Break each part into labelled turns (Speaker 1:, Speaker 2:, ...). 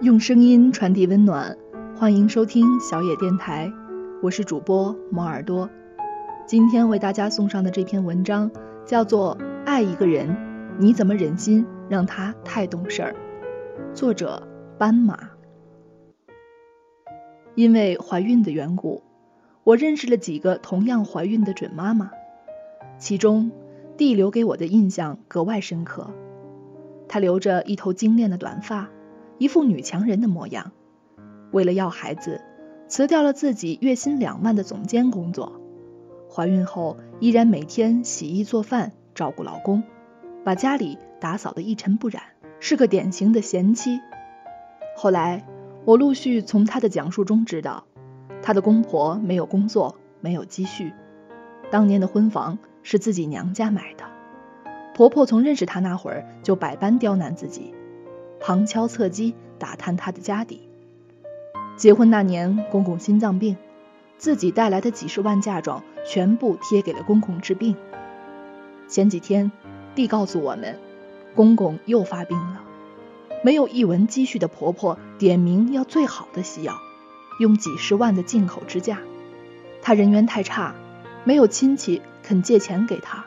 Speaker 1: 用声音传递温暖，欢迎收听小野电台，我是主播毛耳朵。今天为大家送上的这篇文章叫做《爱一个人，你怎么忍心让他太懂事儿》，作者斑马。因为怀孕的缘故，我认识了几个同样怀孕的准妈妈，其中弟留给我的印象格外深刻。她留着一头精炼的短发。一副女强人的模样，为了要孩子，辞掉了自己月薪两万的总监工作。怀孕后依然每天洗衣做饭，照顾老公，把家里打扫得一尘不染，是个典型的贤妻。后来我陆续从她的讲述中知道，她的公婆没有工作，没有积蓄，当年的婚房是自己娘家买的，婆婆从认识她那会儿就百般刁难自己。旁敲侧击打探他的家底。结婚那年，公公心脏病，自己带来的几十万嫁妆全部贴给了公公治病。前几天，弟告诉我们，公公又发病了。没有一文积蓄的婆婆点名要最好的西药，用几十万的进口支架。他人缘太差，没有亲戚肯借钱给他。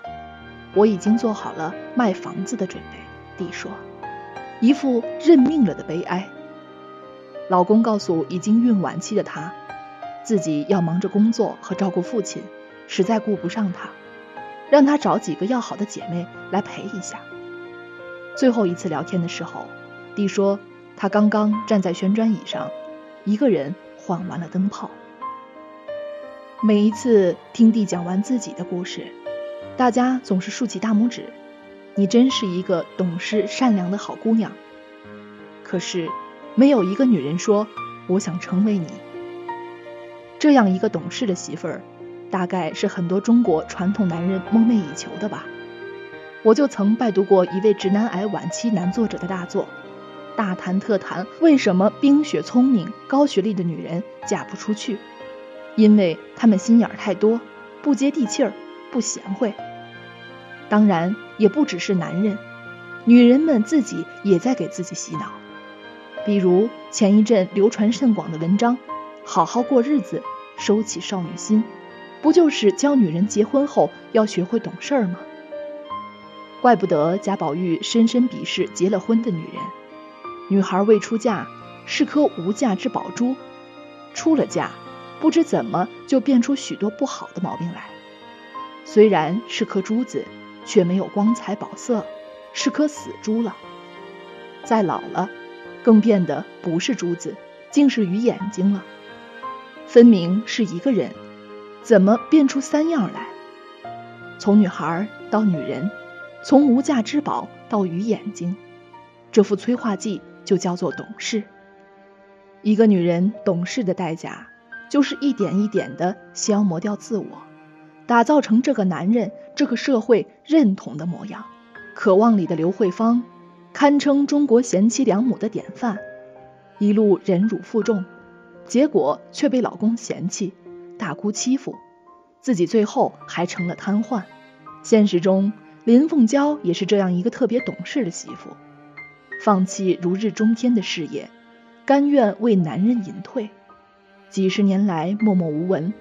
Speaker 1: 我已经做好了卖房子的准备。弟说。一副认命了的悲哀。老公告诉已经孕晚期的她，自己要忙着工作和照顾父亲，实在顾不上她，让她找几个要好的姐妹来陪一下。最后一次聊天的时候，弟说他刚刚站在旋转椅上，一个人晃完了灯泡。每一次听弟讲完自己的故事，大家总是竖起大拇指。你真是一个懂事善良的好姑娘。可是，没有一个女人说我想成为你。这样一个懂事的媳妇儿，大概是很多中国传统男人梦寐以求的吧。我就曾拜读过一位直男癌晚期男作者的大作，大谈特谈为什么冰雪聪明、高学历的女人嫁不出去，因为她们心眼儿太多，不接地气儿，不贤惠。当然，也不只是男人，女人们自己也在给自己洗脑。比如前一阵流传甚广的文章，《好好过日子，收起少女心》，不就是教女人结婚后要学会懂事儿吗？怪不得贾宝玉深深鄙视结了婚的女人。女孩未出嫁是颗无价之宝珠，出了嫁，不知怎么就变出许多不好的毛病来。虽然是颗珠子。却没有光彩宝色，是颗死珠了。再老了，更变得不是珠子，竟是鱼眼睛了。分明是一个人，怎么变出三样来？从女孩到女人，从无价之宝到鱼眼睛，这副催化剂就叫做懂事。一个女人懂事的代价，就是一点一点地消磨掉自我。打造成这个男人、这个社会认同的模样，渴望里的刘慧芳，堪称中国贤妻良母的典范，一路忍辱负重，结果却被老公嫌弃、大姑欺负，自己最后还成了瘫痪。现实中，林凤娇也是这样一个特别懂事的媳妇，放弃如日中天的事业，甘愿为男人隐退，几十年来默默无闻。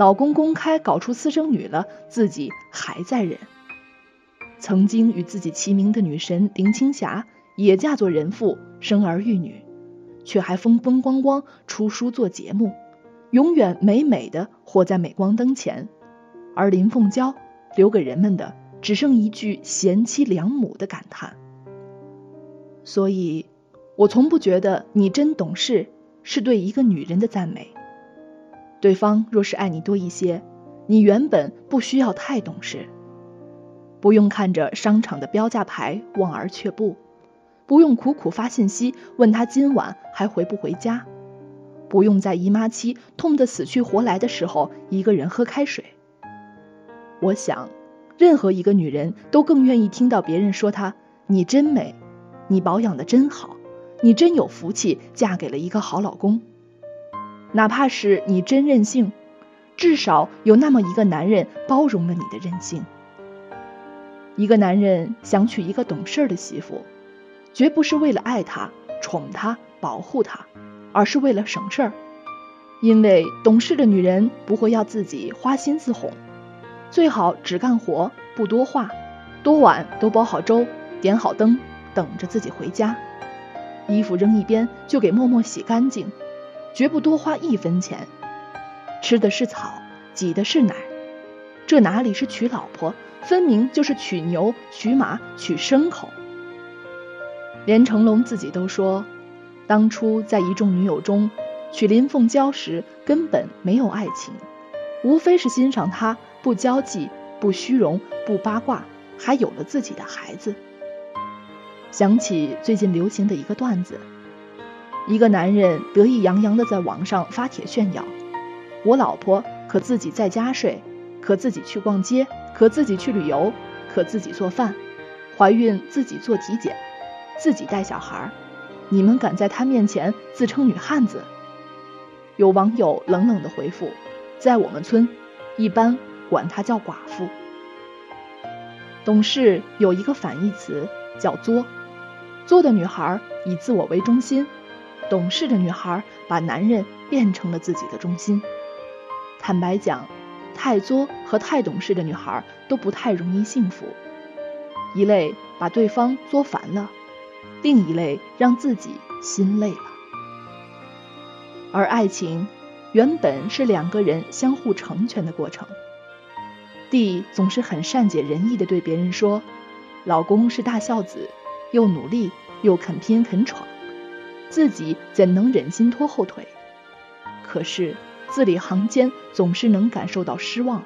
Speaker 1: 老公公开搞出私生女了，自己还在忍。曾经与自己齐名的女神林青霞也嫁作人妇，生儿育女，却还风风光光出书做节目，永远美美的活在镁光灯前。而林凤娇留给人们的只剩一句贤妻良母的感叹。所以，我从不觉得你真懂事是对一个女人的赞美。对方若是爱你多一些，你原本不需要太懂事，不用看着商场的标价牌望而却步，不用苦苦发信息问他今晚还回不回家，不用在姨妈期痛得死去活来的时候一个人喝开水。我想，任何一个女人都更愿意听到别人说她：“你真美，你保养的真好，你真有福气，嫁给了一个好老公。”哪怕是你真任性，至少有那么一个男人包容了你的任性。一个男人想娶一个懂事的媳妇，绝不是为了爱她、宠她、保护她，而是为了省事儿。因为懂事的女人不会要自己花心思哄，最好只干活不多话，多晚都煲好粥，点好灯，等着自己回家。衣服扔一边就给默默洗干净，绝不多花一分钱。吃的是草，挤的是奶，这哪里是娶老婆，分明就是娶牛、娶马、娶牲口。连成龙自己都说，当初在一众女友中。娶林凤娇时根本没有爱情，无非是欣赏她不交际、不虚荣、不八卦，还有了自己的孩子。想起最近流行的一个段子：一个男人得意洋洋地在网上发帖炫耀，我老婆可自己在家睡，可自己去逛街，可自己去旅游，可自己做饭，怀孕自己做体检，自己带小孩，你们敢在她面前自称女汉子？有网友冷冷的回复：“在我们村，一般管她叫寡妇。”懂事有一个反义词叫作，作的女孩以自我为中心，懂事的女孩把男人变成了自己的中心。坦白讲，太作和太懂事的女孩都不太容易幸福，一类把对方作烦了，另一类让自己心累了。而爱情，原本是两个人相互成全的过程。D 总是很善解人意地对别人说：“老公是大孝子，又努力又肯拼肯闯，自己怎能忍心拖后腿？”可是字里行间总是能感受到失望。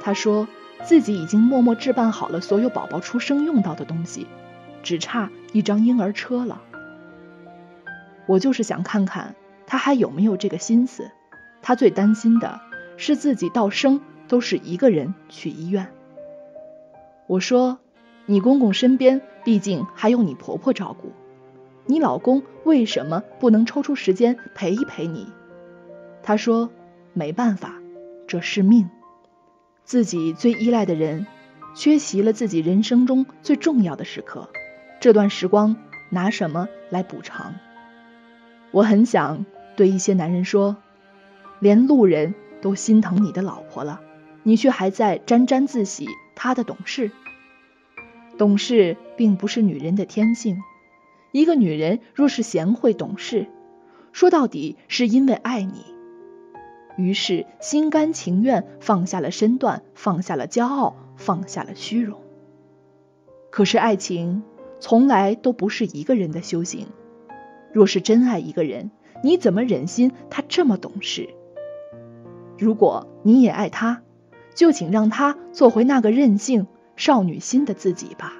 Speaker 1: 他说自己已经默默置办好了所有宝宝出生用到的东西，只差一张婴儿车了。我就是想看看。他还有没有这个心思？他最担心的是自己到生都是一个人去医院。我说：“你公公身边毕竟还有你婆婆照顾，你老公为什么不能抽出时间陪一陪你？”他说：“没办法，这是命。自己最依赖的人，缺席了自己人生中最重要的时刻，这段时光拿什么来补偿？”我很想。对一些男人说，连路人都心疼你的老婆了，你却还在沾沾自喜她的懂事。懂事并不是女人的天性，一个女人若是贤惠懂事，说到底是因为爱你，于是心甘情愿放下了身段，放下了骄傲，放下了虚荣。可是爱情从来都不是一个人的修行，若是真爱一个人。你怎么忍心他这么懂事？如果你也爱他，就请让他做回那个任性少女心的自己吧。